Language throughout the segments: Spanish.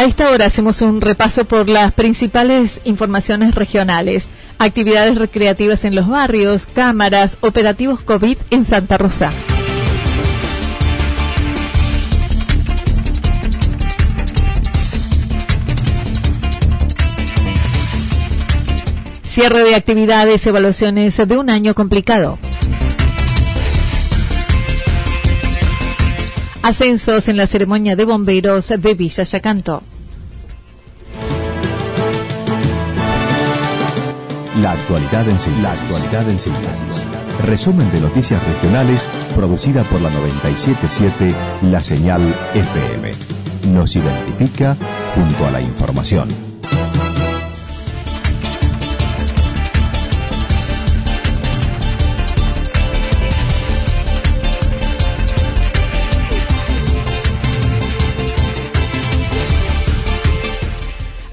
A esta hora hacemos un repaso por las principales informaciones regionales, actividades recreativas en los barrios, cámaras, operativos COVID en Santa Rosa. Cierre de actividades, evaluaciones de un año complicado. Ascensos en la ceremonia de bomberos de Villa Yacanto. La actualidad en síntesis. La actualidad en síntesis. Resumen de noticias regionales producida por la 977 La Señal FM. Nos identifica junto a la información.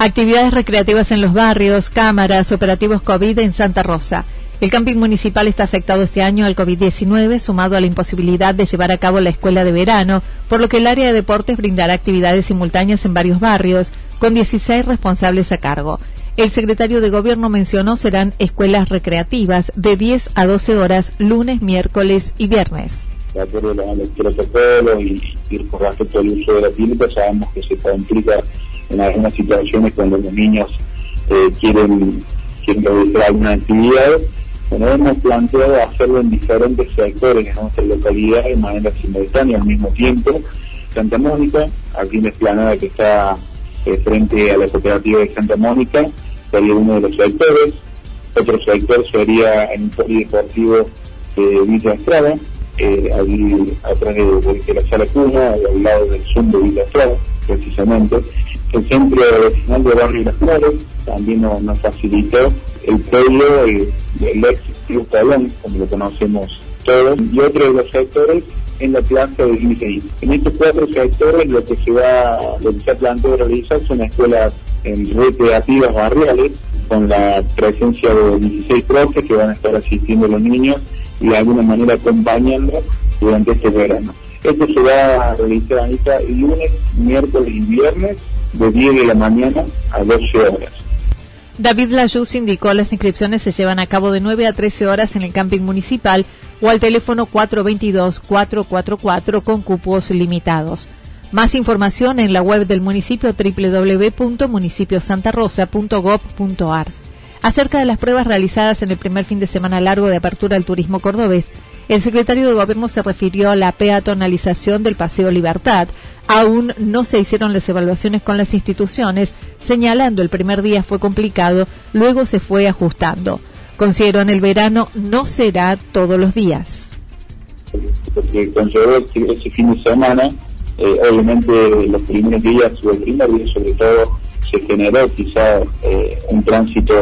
Actividades recreativas en los barrios, cámaras, operativos COVID en Santa Rosa. El camping municipal está afectado este año al COVID-19, sumado a la imposibilidad de llevar a cabo la escuela de verano, por lo que el área de deportes brindará actividades simultáneas en varios barrios, con 16 responsables a cargo. El secretario de Gobierno mencionó serán escuelas recreativas de 10 a 12 horas lunes, miércoles y viernes. De acuerdo a los protocolos y ir por respecto al uso de la píldora, sabemos que se complica en algunas situaciones cuando los niños eh, quieren, quieren realizar alguna actividad. Bueno, hemos planteado hacerlo en diferentes sectores en nuestra localidad de manera simultánea al mismo tiempo. Santa Mónica, aquí en la explanada que está eh, frente a la cooperativa de Santa Mónica, sería uno de los sectores. Otro sector sería en un polideportivo de Villa Estrada, eh, allí atrás de, de, la sala cuna, al lado del Zoom de Villa Estrada, precisamente el centro vecinal de Barrio Las Flores también nos, facilitó el pueblo del ex Club Talón, como lo conocemos todos, y otro de los sectores en la plaza de Licey. En estos cuatro sectores lo que se va, lo que se ha planteado realizar son escuelas en recreativas barriales, con la presencia de 16 profes que van a estar asistiendo a los niños y de alguna manera acompañando durante este verano. Esto se va a realizar el lunes, miércoles y viernes de 10 de la mañana a 12 horas. David Layuz indicó las inscripciones se llevan a cabo de 9 a 13 horas en el camping municipal o al teléfono 422-444 con cupos limitados. Más información en la web del municipio www.municipiosantarosa.gov.ar. Acerca de las pruebas realizadas en el primer fin de semana largo de apertura al turismo cordobés, el secretario de Gobierno se refirió a la peatonalización del Paseo Libertad. Aún no se hicieron las evaluaciones con las instituciones, señalando el primer día fue complicado, luego se fue ajustando. Considero en el verano no será todos los días. Porque consideró ese fin de semana, eh, obviamente los primeros días el primer día sobre todo se generó quizá eh, un tránsito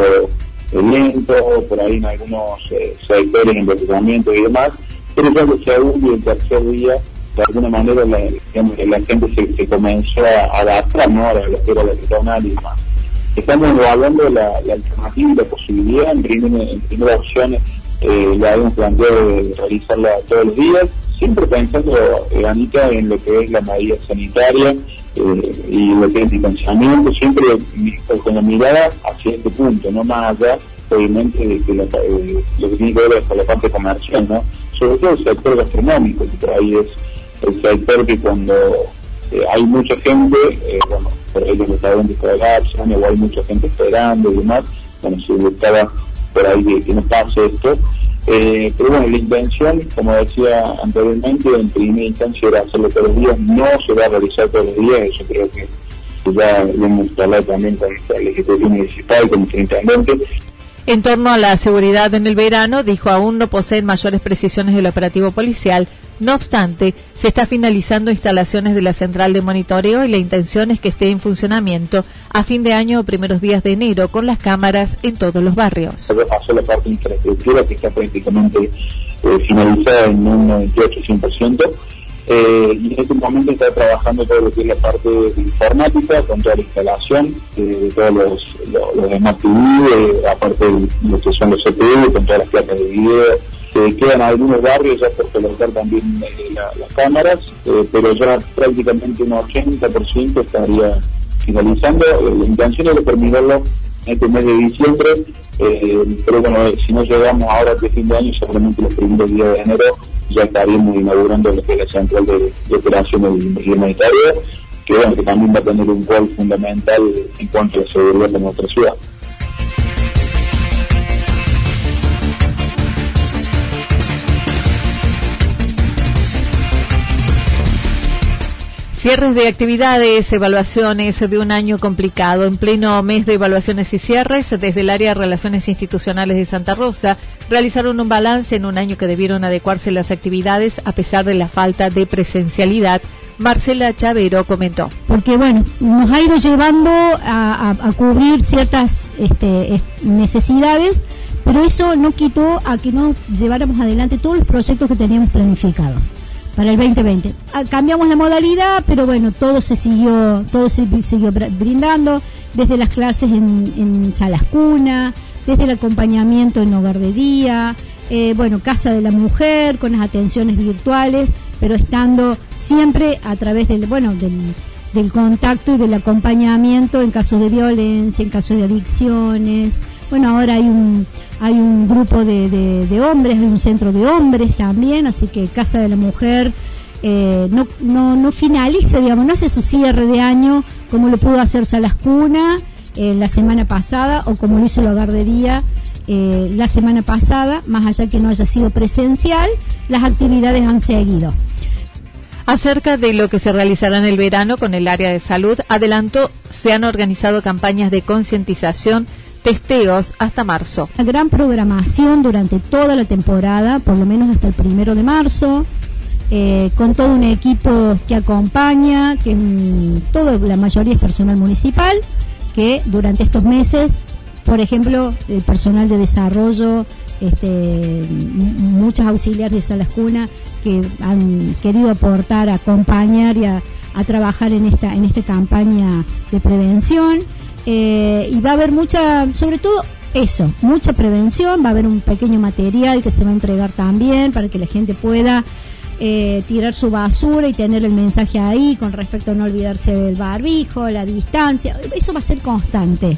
lento, por ahí en algunos eh, sectores, inversionamiento y demás, pero ya el segundo y el tercer día, de alguna manera la, la gente se, comenzó a adaptar ¿no? a lo que era la y demás. Estamos evaluando la, la alternativa y la posibilidad, en primera, en primera opción eh, la habíamos planteado de realizarla todos los días, siempre pensando, eh, Anita, en lo que es la medida sanitaria eh, y lo que es distanciamiento, siempre con la mirada hacia este punto, no más allá, obviamente, de que eh, lo que tiene que ver la parte comercial, ¿no? Sobre todo el sector gastronómico, que por ahí es el sector que cuando eh, hay mucha gente, bueno, por ahí los restaurantes colapsan, o hay mucha gente esperando y demás, bueno, se buscaba por ahí que no pase esto, eh, pero bueno, la intención, como decía anteriormente, en primera instancia era hacerlo todos los días, no se va a realizar todos los días, eso creo que ya lo hemos hablado también con la legislación municipal, con el intendente. En torno a la seguridad en el verano, dijo aún no poseen mayores precisiones del operativo policial, no obstante, se está finalizando instalaciones de la central de monitoreo y la intención es que esté en funcionamiento a fin de año o primeros días de enero con las cámaras en todos los barrios. Pasó la parte de infraestructura que está prácticamente finalizada en un 98-100%. Eh, y en este momento está trabajando todo lo que es la parte informática, con toda la instalación eh, de todos los, los, demás TV, aparte de lo que son los CPU, con todas las placas de video, quedan algunos barrios ya por colocar también eh, las cámaras, eh, pero ya prácticamente un 80% estaría finalizando. Eh, la intención es de terminarlo en este mes de diciembre, pero bueno, si no llegamos ahora a fin de año, seguramente los primeros días de enero ya estaríamos inaugurando lo que es la central de, de operaciones humanitarias, que bueno, que también va a tener un rol fundamental en cuanto a la seguridad de nuestra ciudad. Cierres de actividades, evaluaciones de un año complicado. En pleno mes de evaluaciones y cierres, desde el área de Relaciones Institucionales de Santa Rosa, realizaron un balance en un año que debieron adecuarse las actividades a pesar de la falta de presencialidad. Marcela Chavero comentó. Porque bueno, nos ha ido llevando a, cubrir ciertas este, necesidades, pero eso no quitó a que no lleváramos adelante todos los proyectos que teníamos planificados para el 2020. Ah, cambiamos la modalidad, pero bueno, todo se siguió, todo se siguió brindando, desde las clases en, salas cuna, desde el acompañamiento en hogar de día, eh, bueno, casa de la mujer, con las atenciones virtuales, pero estando siempre a través del, bueno, del, del contacto y del acompañamiento en casos de violencia, en casos de adicciones, bueno, ahora hay un, hay un grupo de, de, hombres, hay un centro de hombres también, así que Casa de la Mujer eh, no, no, no finaliza, digamos, no hace su cierre de año como lo pudo hacer Salas Cuna eh, la semana pasada o como lo hizo la Gardería eh, la semana pasada, más allá que no haya sido presencial, las actividades han seguido. Acerca de lo que se realizará en el verano con el área de salud, adelanto, se han organizado campañas de concientización testeos hasta marzo. Una gran programación durante toda la temporada, por lo menos hasta el primero de marzo, eh, con todo un equipo que acompaña, que toda la mayoría es personal municipal, que durante estos meses, por ejemplo, el personal de desarrollo, este, muchos auxiliares de salas cuna que han querido aportar, acompañar y a, a trabajar en esta, en esta campaña de prevención. Eh, y va a haber mucha, sobre todo eso, mucha prevención, va a haber un pequeño material que se va a entregar también para que la gente pueda eh, tirar su basura y tener el mensaje ahí con respecto a no olvidarse del barbijo, la distancia, eso va a ser constante.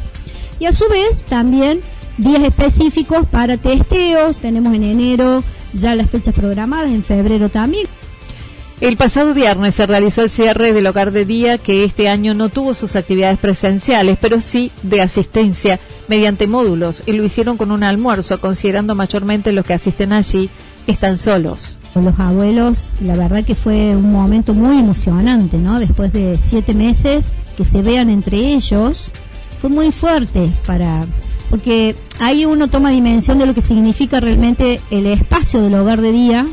Y a su vez también días específicos para testeos, tenemos en enero ya las fechas programadas, en febrero también. El pasado viernes se realizó el cierre del hogar de día que este año no tuvo sus actividades presenciales, pero sí de asistencia mediante módulos y lo hicieron con un almuerzo, considerando mayormente los que asisten allí están solos. Los abuelos, la verdad que fue un momento muy emocionante, ¿no? Después de siete meses que se vean entre ellos, fue muy fuerte para, porque ahí uno toma dimensión de lo que significa realmente el espacio del hogar de día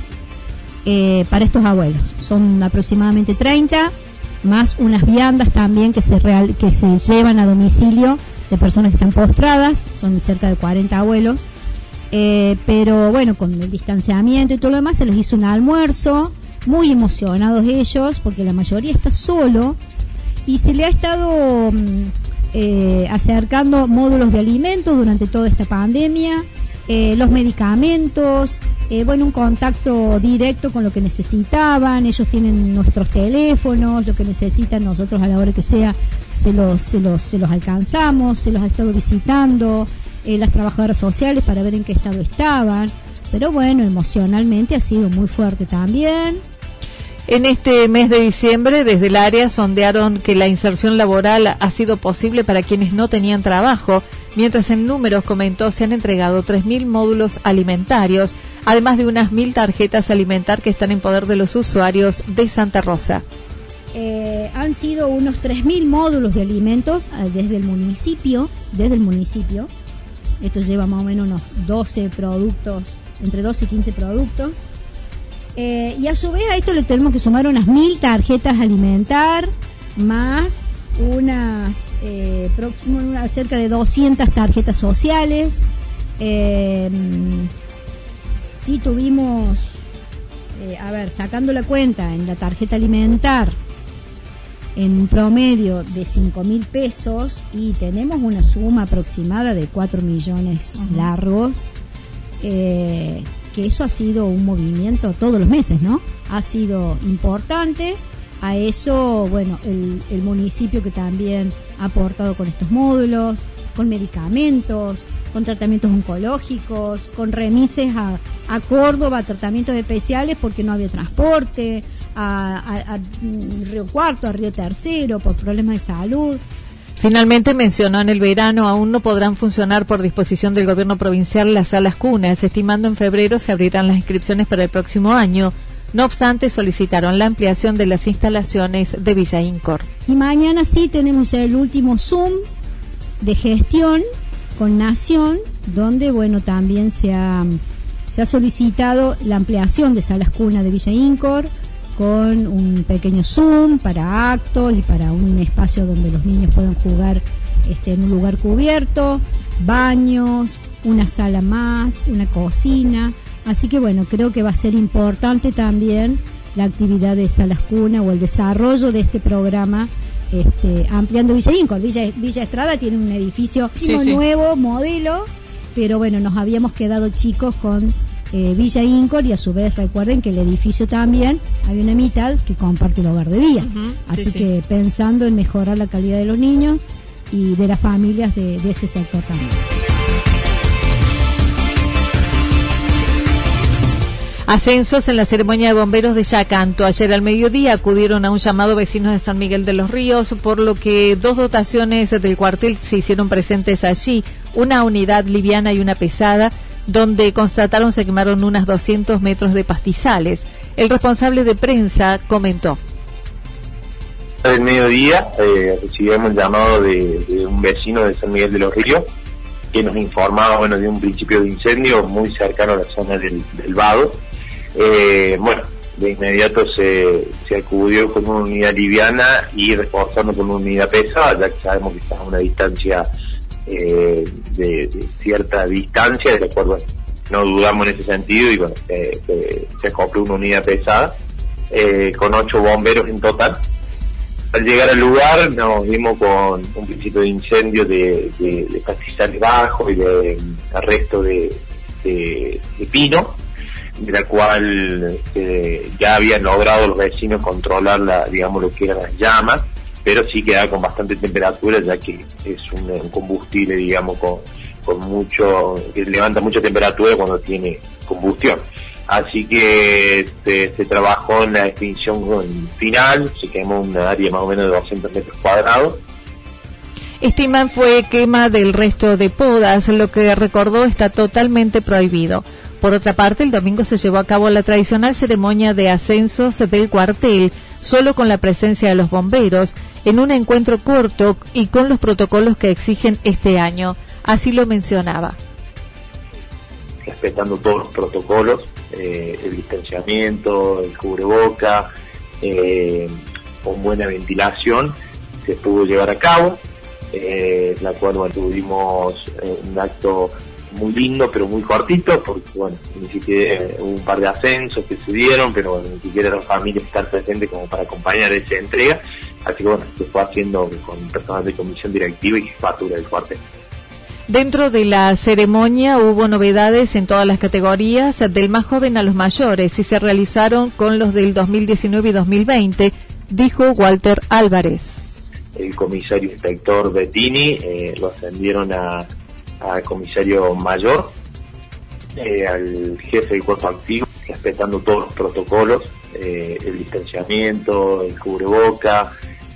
eh, para estos abuelos. Son aproximadamente 30, más unas viandas también que se, real, que se llevan a domicilio de personas que están postradas, son cerca de 40 abuelos. Eh, pero bueno, con el distanciamiento y todo lo demás, se les hizo un almuerzo, muy emocionados ellos, porque la mayoría está solo, y se le ha estado mm, eh, acercando módulos de alimentos durante toda esta pandemia, los medicamentos, eh, bueno, un contacto directo con lo que necesitaban, ellos tienen nuestros teléfonos, lo que necesitan nosotros a la hora que sea, se los, se los, se los alcanzamos, se los ha estado visitando, eh, las trabajadoras sociales para ver en qué estado estaban, pero bueno, emocionalmente ha sido muy fuerte también. En este mes de diciembre, desde el área sondearon que la inserción laboral ha sido posible para quienes no tenían trabajo, mientras en números comentó se han entregado 3.000 módulos alimentarios, además de unas 1.000 tarjetas alimentar que están en poder de los usuarios de Santa Rosa. Eh, han sido unos 3.000 módulos de alimentos eh, desde el municipio, desde el municipio. Esto lleva más o menos unos 12 productos, entre 12 y 15 productos. Eh, y a su vez a esto le tenemos que sumar unas 1.000 tarjetas alimentar, más unas eh, cerca de 200 tarjetas sociales. Eh, sí tuvimos, eh, a ver, sacando la cuenta en la tarjeta alimentar en un promedio de 5 mil pesos y tenemos una suma aproximada de 4 millones largos, eh, que eso ha sido un movimiento todos los meses, ¿no? Ha sido importante. A eso, bueno, el, el municipio que también ha aportado con estos módulos, con medicamentos, con tratamientos oncológicos, con remises a, a Córdoba, tratamientos especiales porque no había transporte, a, a Río Cuarto, a Río Tercero por problemas de salud. Finalmente mencionó en el verano aún no podrán funcionar por disposición del gobierno provincial las salas cunas, estimando en febrero se abrirán las inscripciones para el próximo año. No obstante, solicitaron la ampliación de las instalaciones de Villa Incor. Y mañana sí tenemos el último Zoom de gestión con Nación, donde bueno también se ha, se ha solicitado la ampliación de salas cuna de Villa Incor con un pequeño Zoom para actos y para un espacio donde los niños puedan jugar este, en un lugar cubierto, baños, una sala más, una cocina. Así que bueno, creo que va a ser importante también la actividad de salas cuna o el desarrollo de este programa este, ampliando Villa Incor. Villa, Villa Estrada tiene un edificio Sí, sí. nuevo, modelo, pero bueno, nos habíamos quedado chicos con eh, Villa Incor y a su vez recuerden que el edificio también hay una mitad que comparte el hogar de día. Así sí, sí. que pensando en mejorar la calidad de los niños y de las familias de, de ese sector también. Ascensos en la ceremonia de bomberos de Yacanto. Ayer al mediodía acudieron a un llamado vecinos de San Miguel de los Ríos, por lo que dos dotaciones del cuartel se hicieron presentes allí, una unidad liviana y una pesada, donde constataron se quemaron unas 200 metros de pastizales. El responsable de prensa comentó. del mediodía eh, recibimos el llamado de, un vecino de San Miguel de los Ríos que nos informaba bueno de un principio de incendio muy cercano a la zona del, del Vado. Eh, bueno, de inmediato se, se acudió con una unidad liviana y reforzando con una unidad pesada, ya que sabemos que está a una distancia eh, de, cierta distancia, de la cual bueno, no dudamos en ese sentido y bueno, se, acopló una unidad pesada eh, con ocho bomberos en total. Al llegar al lugar nos vimos con un principio de incendio de, de, de bajos y de mm, arresto de, de, de pino, de la cual eh, ya habían logrado los vecinos controlar la, digamos lo que eran las llamas, pero sí queda con bastante temperatura ya que es un, combustible digamos con, con mucho, que levanta mucha temperatura cuando tiene combustión. Así que se, se trabajó en la extinción final, se quemó una área más o menos de 200 metros cuadrados. Estiman fue quema del resto de podas, lo que recordó está totalmente prohibido. Por otra parte, el domingo se llevó a cabo la tradicional ceremonia de ascensos del cuartel, solo con la presencia de los bomberos, en un encuentro corto y con los protocolos que exigen este año. Así lo mencionaba. respetando todos los protocolos, eh, el distanciamiento, el cubreboca, eh, con buena ventilación, se pudo llevar a cabo, eh, la cual bueno, tuvimos eh, un acto muy lindo pero muy cortito, porque bueno, ni siquiera hubo un par de ascensos que se dieron, pero bueno, ni siquiera las familias están presentes como para acompañar esa entrega, así que bueno, se fue haciendo con personal de comisión directiva y jefatura del cuartel. Dentro de la ceremonia hubo novedades en todas las categorías, del más joven a los mayores, y se realizaron con los del 2019 y 2020, dijo Walter Álvarez. El comisario inspector Bettini eh, lo ascendieron a, comisario mayor, eh, al jefe del cuerpo activo, respetando todos los protocolos, eh, el distanciamiento, el cubreboca,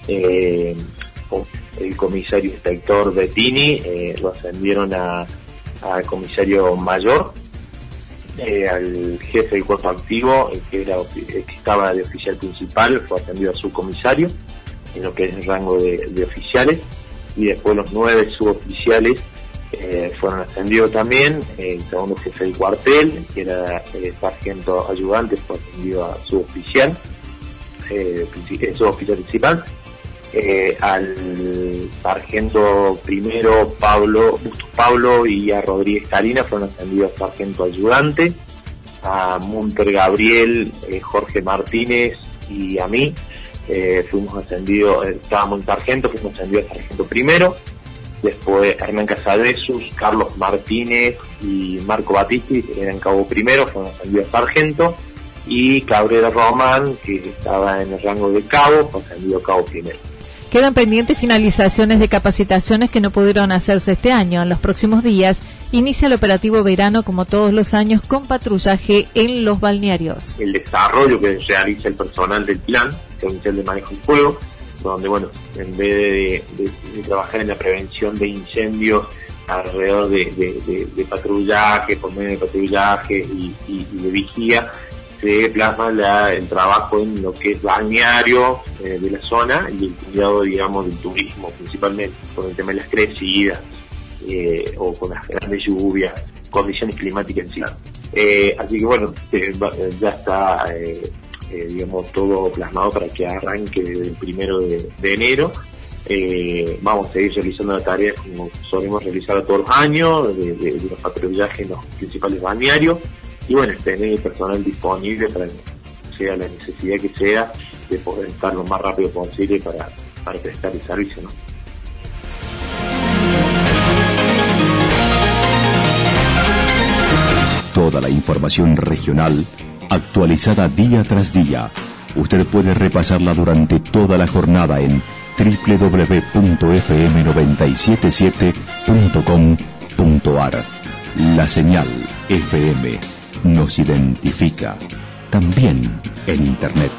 el comisario inspector Bettini, lo ascendieron a, comisario mayor, al jefe del cuerpo activo, que, era, que estaba de oficial principal, fue ascendido a su comisario en lo que es el rango de, oficiales, y después los nueve suboficiales eh, fueron ascendidos también, el segundo jefe del cuartel, que era el eh, sargento ayudante, fue ascendido a suboficial, eh, suboficial principal, eh, al sargento primero Pablo, Pablo y a Rodríguez Karina fueron ascendidos sargento ayudante, a Munter Gabriel, Jorge Martínez y a mí eh, fuimos ascendidos, eh, estábamos en sargento, fuimos ascendidos sargento primero, después Hernán Casadesus, Carlos Martínez y Marco Batisti eran cabo primero, fuimos ascendidos sargento, y Cabrera Román, que estaba en el rango de cabo, fue ascendido a cabo primero. Quedan pendientes finalizaciones de capacitaciones que no pudieron hacerse este año. En los próximos días inicia el operativo verano como todos los años con patrullaje en los balnearios. El desarrollo que realiza el personal del plan provincial de manejo del fuego, donde bueno, en vez de, trabajar en la prevención de incendios alrededor de, patrullaje, por medio de patrullaje y, de vigía, se plasma el trabajo en lo que es balneario eh, de la zona y el cuidado, digamos, del turismo, principalmente con el tema de las crecidas eh, o con las grandes lluvias, condiciones climáticas en sí. Eh, así que bueno, ya está digamos, todo plasmado para que arranque el primero de, enero. Vamos a seguir realizando la tarea como solemos realizar todos los años, de, los patrullajes en los principales balnearios, y bueno, tener el personal disponible para sea la necesidad que sea, de poder estar lo más rápido posible para, para prestar el servicio. ¿no? Toda la información regional actualizada día tras día. Usted puede repasarla durante toda la jornada en www.fm977.com.ar. La señal FM nos identifica también en Internet.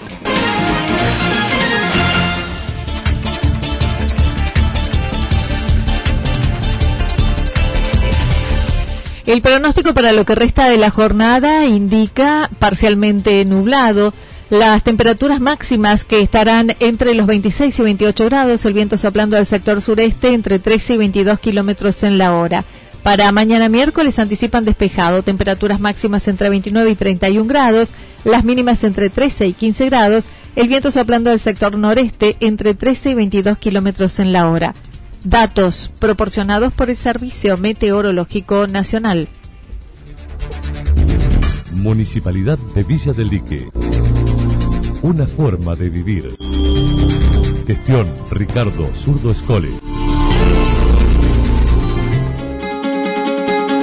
El pronóstico para lo que resta de la jornada indica parcialmente nublado. Las temperaturas máximas que estarán entre los 26 y 28 grados, el viento soplando al sector sureste entre 13 y 22 kilómetros en la hora. Para mañana miércoles anticipan despejado, temperaturas máximas entre 29 y 31 grados, las mínimas entre 13 y 15 grados, el viento soplando al sector noreste entre 13 y 22 kilómetros en la hora. Datos proporcionados por el Servicio Meteorológico Nacional. Municipalidad de Villa del Lique. Una forma de vivir. Gestión Ricardo Zurdo Escole.